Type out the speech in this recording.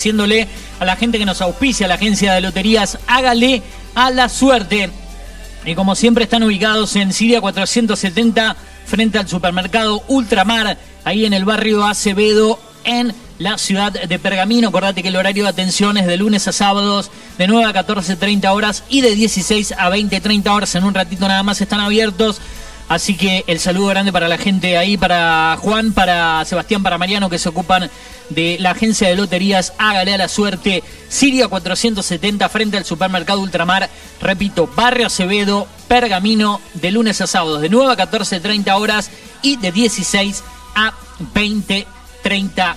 diciéndole a la gente que nos auspicia, la agencia de loterías, hágale a la suerte. Y como siempre están ubicados en Siria 470 frente al supermercado Ultramar, ahí en el barrio Acevedo, en la ciudad de Pergamino. Acordate que el horario de atención es de lunes a sábados de 9 a 14.30 horas y de 16 a 20.30 horas. En un ratito nada más están abiertos. Así que el saludo grande para la gente ahí, para Juan, para Sebastián, para Mariano, que se ocupan de la agencia de loterías. Hágale a la suerte. Siria 470 frente al supermercado Ultramar. Repito, Barrio Acevedo, Pergamino, de lunes a sábados, de 9 a 14.30 horas y de 16 a 20.30